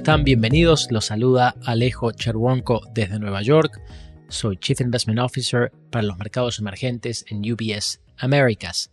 están? Bienvenidos. Los saluda Alejo Cherwonko desde Nueva York. Soy Chief Investment Officer para los mercados emergentes en UBS Americas.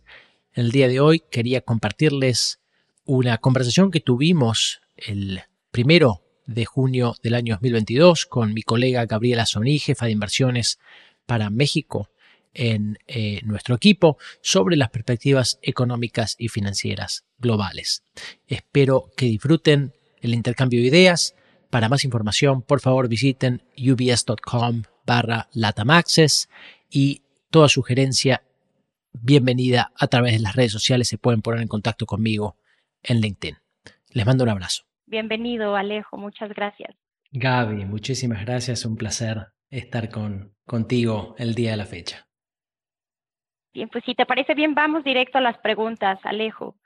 En el día de hoy quería compartirles una conversación que tuvimos el primero de junio del año 2022 con mi colega Gabriela Soní, jefa de inversiones para México en eh, nuestro equipo sobre las perspectivas económicas y financieras globales. Espero que disfruten el intercambio de ideas. Para más información, por favor visiten ubs.com barra latamaxes y toda sugerencia bienvenida a través de las redes sociales. Se pueden poner en contacto conmigo en LinkedIn. Les mando un abrazo. Bienvenido, Alejo. Muchas gracias. Gaby, muchísimas gracias. Un placer estar con, contigo el día de la fecha. Bien, pues si te parece bien, vamos directo a las preguntas, Alejo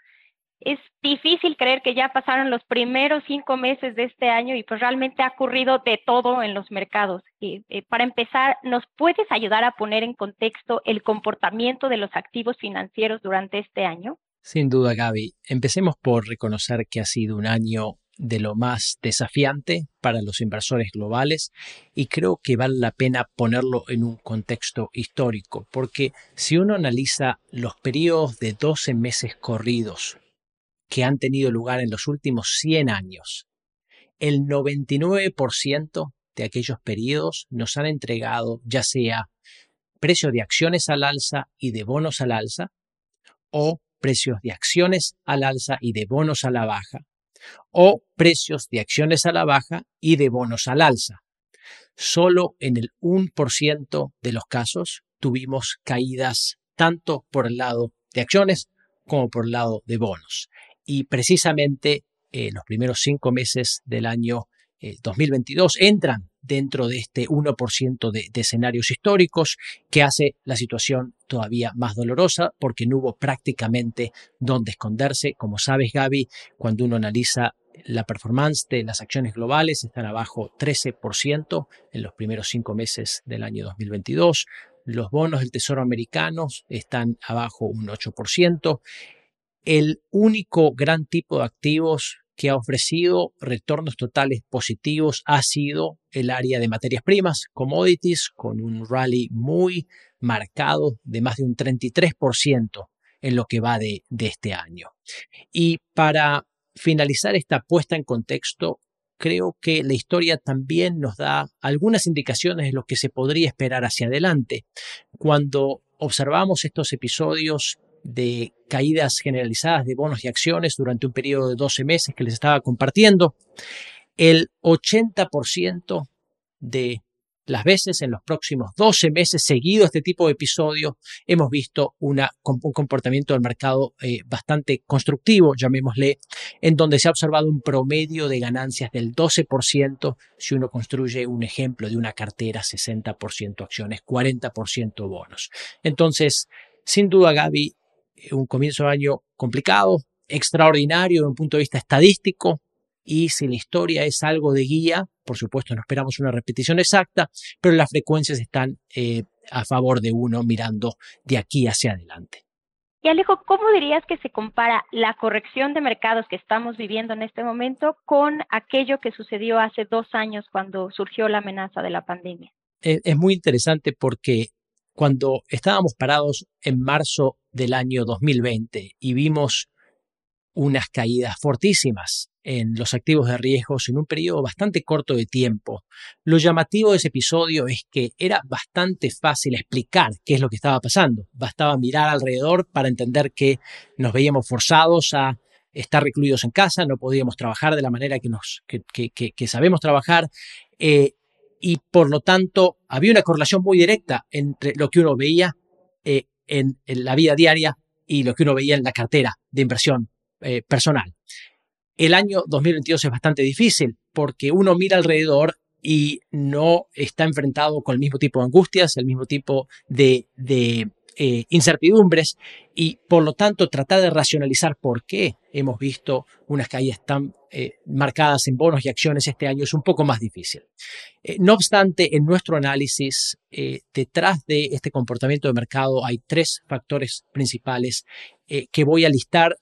es difícil creer que ya pasaron los primeros cinco meses de este año y pues realmente ha ocurrido de todo en los mercados. Y, eh, para empezar, ¿nos puedes ayudar a poner en contexto el comportamiento de los activos financieros durante este año? Sin duda, Gaby. Empecemos por reconocer que ha sido un año de lo más desafiante para los inversores globales y creo que vale la pena ponerlo en un contexto histórico, porque si uno analiza los periodos de 12 meses corridos que han tenido lugar en los últimos 100 años. El 99% de aquellos periodos nos han entregado ya sea precio de acciones al alza y de bonos al alza, o precios de acciones al alza y de bonos a la baja, o precios de acciones a la baja y de bonos al alza. Solo en el 1% de los casos tuvimos caídas tanto por el lado de acciones como por el lado de bonos y precisamente eh, los primeros cinco meses del año 2022 eh, entran dentro de este 1% de, de, escenarios históricos que hace la situación todavía más dolorosa porque no hubo prácticamente donde esconderse. Como sabes, Gaby, cuando uno analiza la performance de las acciones globales están abajo 13% en los primeros cinco meses del año 2022. Los bonos del Tesoro americano están abajo un 8%. El único gran tipo de activos que ha ofrecido retornos totales positivos ha sido el área de materias primas, commodities, con un rally muy marcado de más de un 33% en lo que va de, de este año. Y para finalizar esta puesta en contexto, creo que la historia también nos da algunas indicaciones de lo que se podría esperar hacia adelante. Cuando observamos estos episodios de caídas generalizadas de bonos y acciones durante un periodo de 12 meses que les estaba compartiendo. El 80% de las veces en los próximos 12 meses seguido este tipo de episodio hemos visto una, un comportamiento del mercado eh, bastante constructivo, llamémosle, en donde se ha observado un promedio de ganancias del 12% si uno construye un ejemplo de una cartera 60% acciones, 40% bonos. Entonces, sin duda, Gaby, un comienzo de año complicado, extraordinario desde un punto de vista estadístico, y si la historia es algo de guía, por supuesto no esperamos una repetición exacta, pero las frecuencias están eh, a favor de uno mirando de aquí hacia adelante. Y Alejo, ¿cómo dirías que se compara la corrección de mercados que estamos viviendo en este momento con aquello que sucedió hace dos años cuando surgió la amenaza de la pandemia? Es muy interesante porque cuando estábamos parados en marzo del año 2020 y vimos unas caídas fortísimas en los activos de riesgos en un periodo bastante corto de tiempo. Lo llamativo de ese episodio es que era bastante fácil explicar qué es lo que estaba pasando. Bastaba mirar alrededor para entender que nos veíamos forzados a estar recluidos en casa, no podíamos trabajar de la manera que, nos, que, sabemos trabajar. Eh, y por lo tanto había una correlación muy directa entre lo que uno veía eh, en, la vida diaria y lo que uno veía en la cartera de inversión eh, personal. El año 2022 es bastante difícil porque uno mira alrededor y no está enfrentado con el mismo tipo de angustias, el mismo tipo de eh, incertidumbres y por lo tanto tratar de racionalizar por qué hemos visto unas caídas tan eh, marcadas en bonos y acciones este año es un poco más difícil. Eh, no obstante, en nuestro análisis, detrás de este comportamiento de mercado hay tres factores principales que voy a listar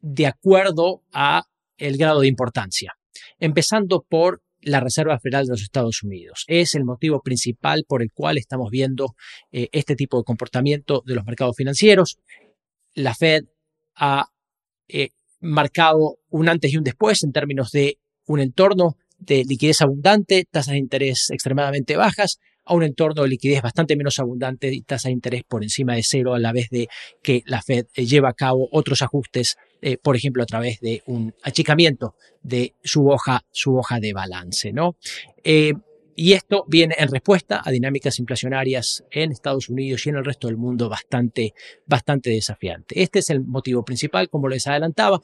de acuerdo a el grado de importancia. empezando por la Reserva Federal de los Estados Unidos. Es el motivo principal por el cual estamos viendo eh, este tipo de comportamiento de los mercados financieros. La Fed ha eh, marcado un antes y un después en términos de un entorno de liquidez abundante, tasas de interés extremadamente bajas, a un entorno de liquidez bastante menos abundante y tasa de interés por encima de cero a la vez de que la Fed eh, lleva a cabo otros ajustes, eh, por ejemplo, a través de un achicamiento de su hoja, su hoja de balance, ¿no? Eh, y esto viene en respuesta a dinámicas inflacionarias en Estados Unidos y en el resto del mundo bastante, bastante desafiante. Este es el motivo principal, como les adelantaba,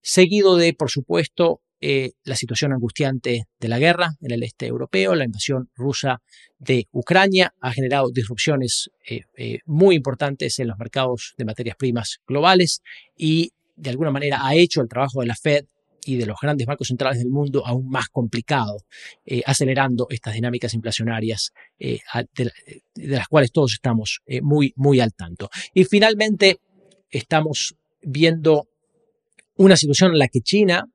seguido de, por supuesto, eh, la situación angustiante de la guerra en el este europeo, la invasión rusa de Ucrania ha generado disrupciones eh, eh, muy importantes en los mercados de materias primas globales y de alguna manera ha hecho el trabajo de la Fed y de los grandes bancos centrales del mundo aún más complicado, acelerando estas dinámicas inflacionarias de, de, las cuales todos estamos muy, muy al tanto. Y finalmente estamos viendo una situación en la que China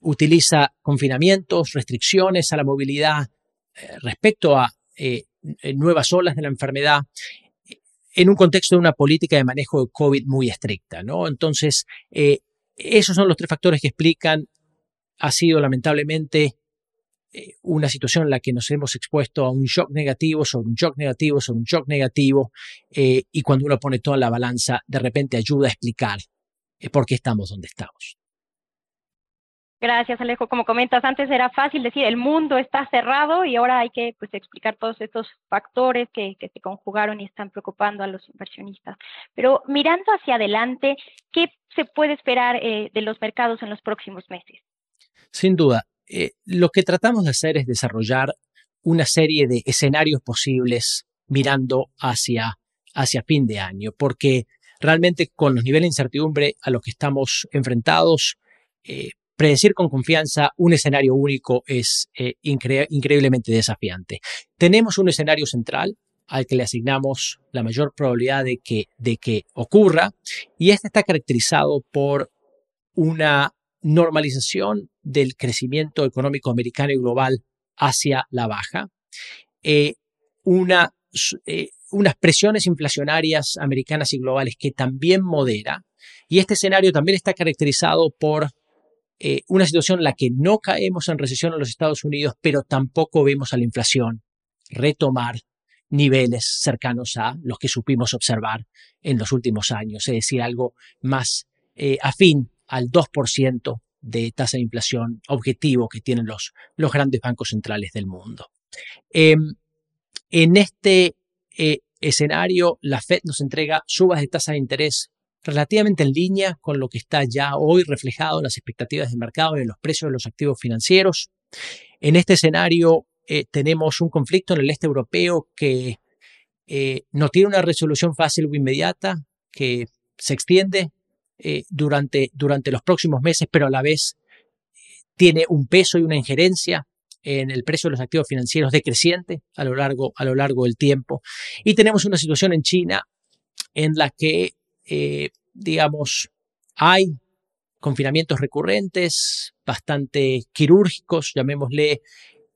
utiliza confinamientos, restricciones a la movilidad eh, respecto a eh, nuevas olas de la enfermedad en un contexto de una política de manejo de COVID muy estricta, ¿no? Entonces, eh, esos son los tres factores que explican, ha sido lamentablemente una situación en la que nos hemos expuesto a un shock negativo sobre un shock negativo sobre un shock negativo y cuando uno pone toda la balanza, de repente ayuda a explicar por qué estamos donde estamos. Gracias, Alejo. Como comentas, antes era fácil decir el mundo está cerrado y ahora hay que pues, explicar todos estos factores que, se conjugaron y están preocupando a los inversionistas. Pero mirando hacia adelante, ¿qué se puede esperar eh, de los mercados en los próximos meses? Sin duda, eh, lo que tratamos de hacer es desarrollar una serie de escenarios posibles mirando hacia, hacia fin de año, porque realmente con los niveles de incertidumbre a los que estamos enfrentados, eh, predecir con confianza un escenario único es eh, increíblemente desafiante. Tenemos un escenario central al que le asignamos la mayor probabilidad de que, ocurra y este está caracterizado por una normalización del crecimiento económico americano y global hacia la baja, eh, eh, unas presiones inflacionarias americanas y globales que también modera, y este escenario también está caracterizado por eh, una situación en la que no caemos en recesión en los Estados Unidos, pero tampoco vemos a la inflación retomar niveles cercanos a los que supimos observar en los últimos años, es decir, algo más eh, afín al 2% de tasa de inflación objetivo que tienen los, los grandes bancos centrales del mundo. Em, en este eh, escenario, la Fed nos entrega subas de tasa de interés relativamente en línea con lo que está ya hoy reflejado en las expectativas de mercado y en los precios de los activos financieros. En este escenario eh, tenemos un conflicto en el este europeo que eh, no tiene una resolución fácil o inmediata, que se extiende eh, durante, durante los próximos meses, pero a la vez tiene un peso y una injerencia en el precio de los activos financieros decreciente a lo largo, a lo largo del tiempo. Y tenemos una situación en China en la que digamos, hay confinamientos recurrentes, bastante quirúrgicos, llamémosle,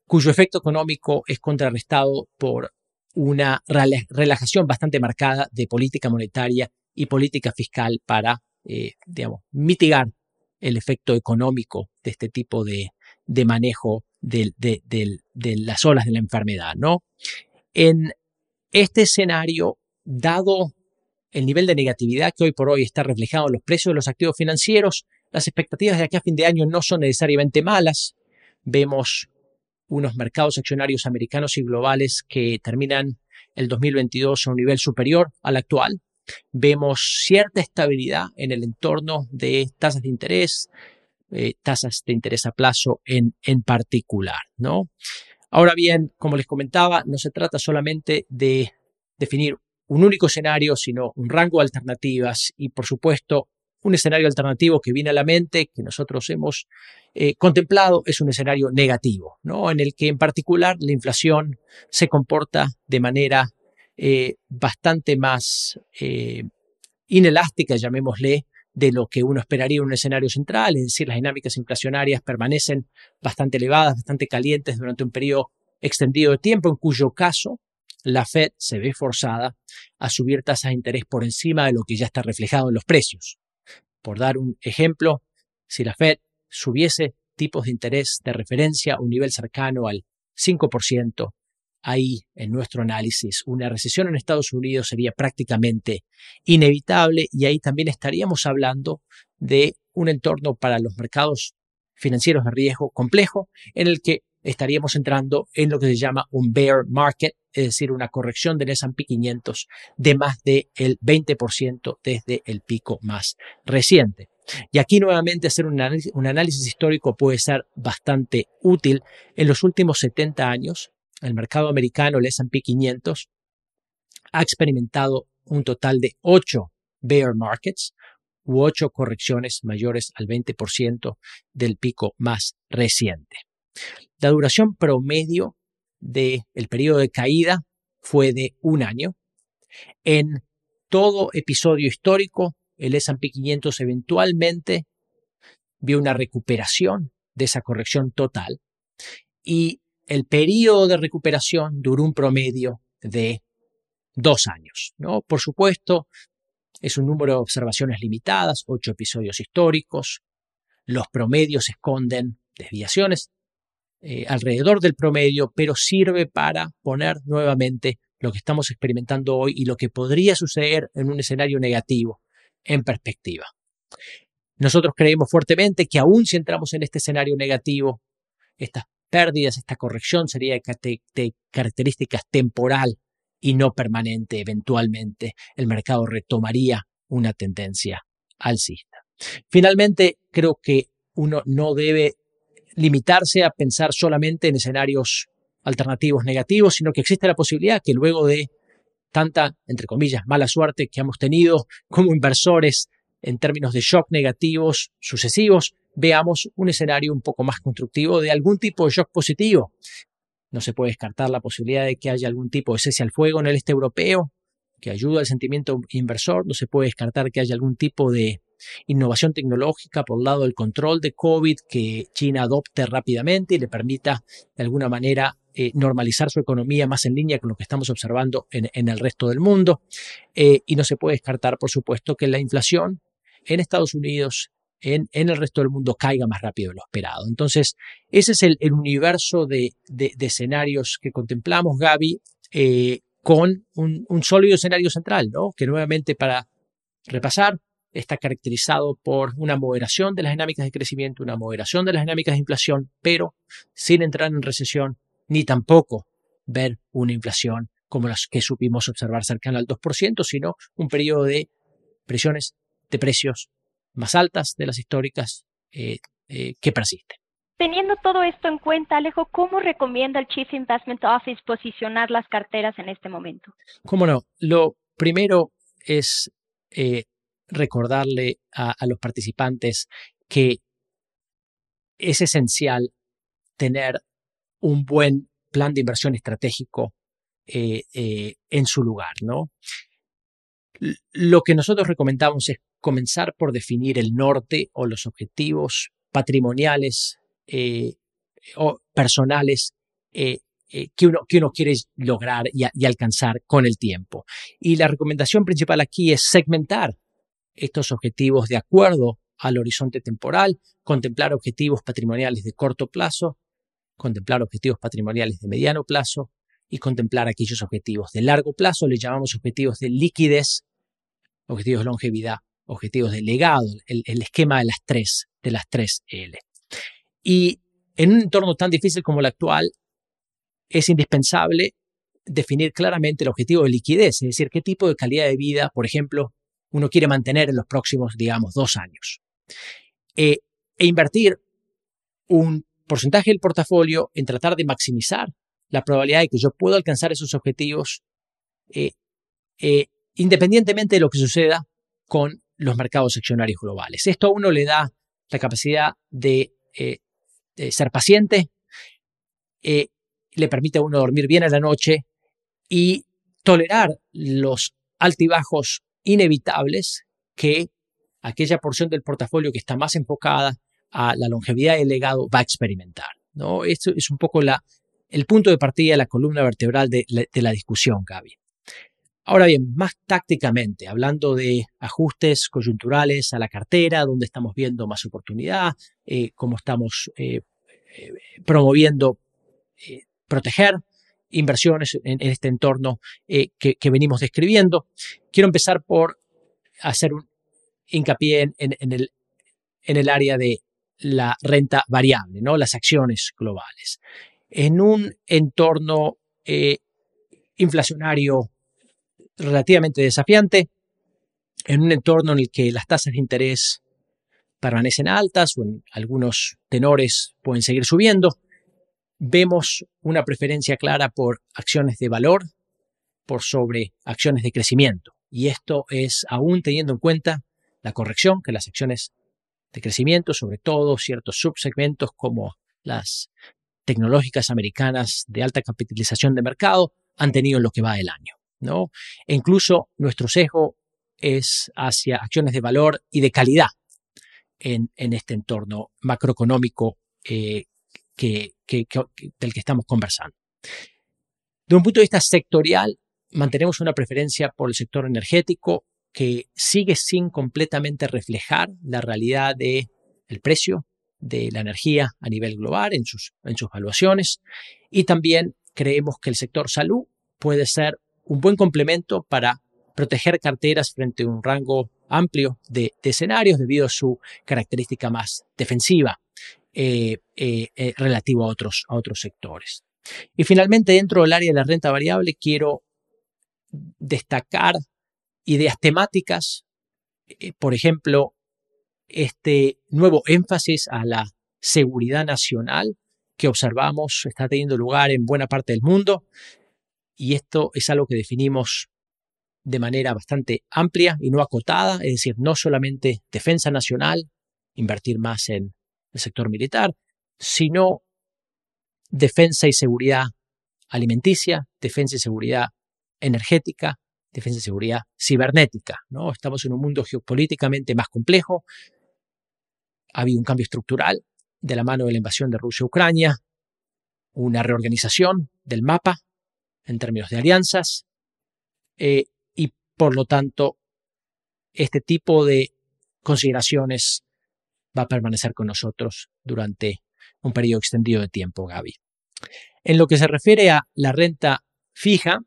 cuyo efecto económico es contrarrestado por una relajación bastante marcada de política monetaria y política fiscal para, eh, digamos, mitigar el efecto económico de este tipo de, manejo de, de, las olas de la enfermedad, ¿no? En este escenario, dado el nivel de negatividad que hoy por hoy está reflejado en los precios de los activos financieros. Las expectativas de aquí a fin de año no son necesariamente malas. Vemos unos mercados accionarios americanos y globales que terminan el 2022 a un nivel superior al actual. Vemos cierta estabilidad en el entorno de tasas de interés, eh, tasas de interés a plazo en, en particular, ¿no? Ahora bien, como les comentaba, no se trata solamente de definir un único escenario, sino un rango de alternativas y, por supuesto, un escenario alternativo que viene a la mente, que nosotros hemos eh, contemplado, es un escenario negativo, ¿no? en el que en particular la inflación se comporta de manera eh, bastante más eh, inelástica, llamémosle, de lo que uno esperaría en un escenario central, es decir, las dinámicas inflacionarias permanecen bastante elevadas, bastante calientes durante un periodo extendido de tiempo, en cuyo caso la Fed se ve forzada a subir tasas de interés por encima de lo que ya está reflejado en los precios. Por dar un ejemplo, si la Fed subiese tipos de interés de referencia a un nivel cercano al 5%, ahí en nuestro análisis una recesión en Estados Unidos sería prácticamente inevitable y ahí también estaríamos hablando de un entorno para los mercados financieros de riesgo complejo en el que estaríamos entrando en lo que se llama un bear market, es decir, una corrección del S&P 500 de más del 20% desde el pico más reciente. Y aquí nuevamente hacer un análisis, histórico puede ser bastante útil. En los últimos 70 años, el mercado americano, el S&P 500, ha experimentado un total de 8 bear markets u 8 correcciones mayores al 20% del pico más reciente. La duración promedio del periodo de caída fue de un año. En todo episodio histórico, el S&P 500 eventualmente vio una recuperación de esa corrección total y el periodo de recuperación duró un promedio de dos años. ¿no? Por supuesto, es un número de observaciones limitadas, ocho episodios históricos. Los promedios esconden desviaciones eh, alrededor del promedio, pero sirve para poner nuevamente lo que estamos experimentando hoy y lo que podría suceder en un escenario negativo en perspectiva. Nosotros creemos fuertemente que aún si entramos en este escenario negativo, estas pérdidas, esta corrección sería de, características temporal y no permanente. Eventualmente el mercado retomaría una tendencia alcista. Finalmente, creo que uno no debe limitarse a pensar solamente en escenarios alternativos negativos, sino que existe la posibilidad que luego de tanta, entre comillas, mala suerte que hemos tenido como inversores en términos de shock negativos sucesivos, veamos un escenario un poco más constructivo de algún tipo de shock positivo. No se puede descartar la posibilidad de que haya algún tipo de cese al fuego en el este europeo que ayuda al sentimiento inversor. No se puede descartar que haya algún tipo de innovación tecnológica por el lado del control de COVID que China adopte rápidamente y le permita de alguna manera eh, normalizar su economía más en línea con lo que estamos observando en, el resto del mundo. Eh, y no se puede descartar, por supuesto, que la inflación en Estados Unidos, en, el resto del mundo, caiga más rápido de lo esperado. Entonces, ese es el, universo de, escenarios que contemplamos, Gaby, eh, con un, un sólido escenario central, ¿no? que nuevamente para repasar, está caracterizado por una moderación de las dinámicas de crecimiento, una moderación de las dinámicas de inflación, pero sin entrar en recesión, ni tampoco ver una inflación como las que supimos observar cercana al 2%, sino un periodo de presiones de precios más altas de las históricas eh, eh, que persisten. Teniendo todo esto en cuenta, Alejo, ¿cómo recomienda el Chief Investment Office posicionar las carteras en este momento? Cómo no. Lo primero es eh, recordarle a, los participantes que es esencial tener un buen plan de inversión estratégico eh, eh, en su lugar, ¿no? Lo que nosotros recomendamos es comenzar por definir el norte o los objetivos patrimoniales eh, o personales que, uno, que uno quiere lograr y, alcanzar con el tiempo. Y la recomendación principal aquí es segmentar estos objetivos de acuerdo al horizonte temporal, contemplar objetivos patrimoniales de corto plazo, contemplar objetivos patrimoniales de mediano plazo y contemplar aquellos objetivos de largo plazo, le llamamos objetivos de liquidez, objetivos de longevidad, objetivos de legado, el, esquema de las tres, de las tres L. Y en un entorno tan difícil como el actual, es indispensable definir claramente el objetivo de liquidez, es decir, qué tipo de calidad de vida, por ejemplo, uno quiere mantener en los próximos, digamos, dos años. Eh, e invertir un porcentaje del portafolio en tratar de maximizar la probabilidad de que yo pueda alcanzar esos objetivos eh, eh, independientemente de lo que suceda con los mercados accionarios globales. Esto a uno le da la capacidad de, ser paciente, le permite a uno dormir bien a la noche y tolerar los altibajos inevitables que aquella porción del portafolio que está más enfocada a la longevidad del legado va a experimentar. ¿no? Esto es un poco el punto de partida, la columna vertebral de, de la discusión, Gaby. Ahora bien, más tácticamente, hablando de ajustes coyunturales a la cartera, donde estamos viendo más oportunidad, eh, cómo estamos eh, eh, promoviendo proteger inversiones en, este entorno que, venimos describiendo. Quiero empezar por hacer un hincapié en, el, área de la renta variable, ¿no? las acciones globales. En un entorno inflacionario relativamente desafiante en un entorno en el que las tasas de interés permanecen altas o en algunos tenores pueden seguir subiendo. Vemos una preferencia clara por acciones de valor por sobre acciones de crecimiento. Y esto es aún teniendo en cuenta la corrección que las acciones de crecimiento, sobre todo ciertos subsegmentos como las tecnológicas americanas de alta capitalización de mercado, han tenido en lo que va del año. ¿no? E incluso nuestro sesgo es hacia acciones de valor y de calidad en, este entorno macroeconómico eh, del que estamos conversando. De un punto de vista sectorial, mantenemos una preferencia por el sector energético que sigue sin completamente reflejar la realidad del el precio de la energía a nivel global en sus, en sus valuaciones y también creemos que el sector salud puede ser un buen complemento para proteger carteras frente a un rango amplio de, escenarios debido a su característica más defensiva eh, eh, eh, relativo a otros, a otros sectores. Y finalmente, dentro del área de la renta variable, quiero destacar ideas temáticas, por ejemplo, este nuevo énfasis a la seguridad nacional que observamos está teniendo lugar en buena parte del mundo y esto es algo que definimos de manera bastante amplia y no acotada, es decir, no solamente defensa nacional, invertir más en el sector militar, sino defensa y seguridad alimenticia, defensa y seguridad energética, defensa y seguridad cibernética. ¿no? Estamos en un mundo geopolíticamente más complejo. Ha habido un cambio estructural de la mano de la invasión de Rusia a Ucrania, una reorganización del mapa en términos de alianzas eh, y por lo tanto este tipo de consideraciones va a permanecer con nosotros durante un periodo extendido de tiempo, Gaby. En lo que se refiere a la renta fija,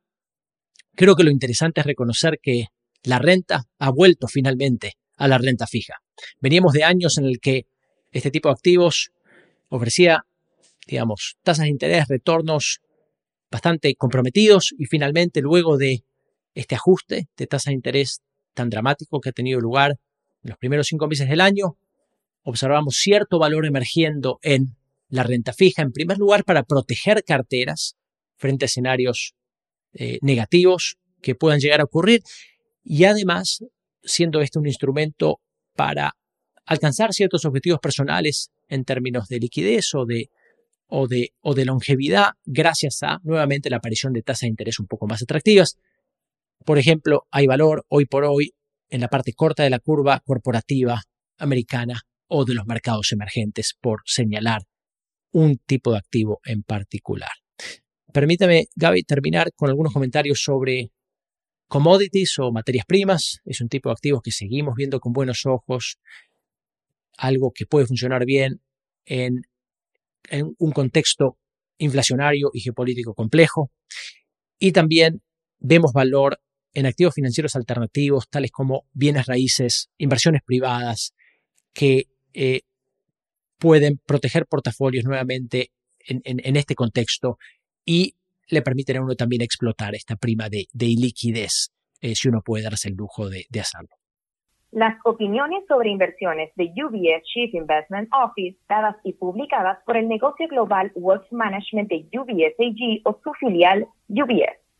creo que lo interesante es reconocer que la renta ha vuelto finalmente a la renta fija. Veníamos de años en el que este tipo de activos ofrecía, digamos, tasas de interés, retornos bastante comprometidos y finalmente luego de este ajuste de tasa de interés tan dramático que ha tenido lugar en los primeros cinco meses del año, observamos cierto valor emergiendo en la renta fija, en primer lugar para proteger carteras frente a escenarios eh, negativos que puedan llegar a ocurrir y además siendo este un instrumento para alcanzar ciertos objetivos personales en términos de liquidez o de o de, o de longevidad gracias a nuevamente la aparición de tasas de interés un poco más atractivas. Por ejemplo, hay valor hoy por hoy en la parte corta de la curva corporativa americana o de los mercados emergentes, por señalar un tipo de activo en particular. Permítame, Gaby, terminar con algunos comentarios sobre commodities o materias primas. Es un tipo de activos que seguimos viendo con buenos ojos, algo que puede funcionar bien en en un contexto inflacionario y geopolítico complejo. Y también vemos valor en activos financieros alternativos, tales como bienes raíces, inversiones privadas, que eh, pueden proteger portafolios nuevamente en, este contexto y le permiten a uno también explotar esta prima de, de eh, si uno puede darse el lujo de hacerlo. Las opiniones sobre inversiones de UBS Chief Investment Office, dadas y publicadas por el negocio global Wealth Management de UBS AG o su filial UBS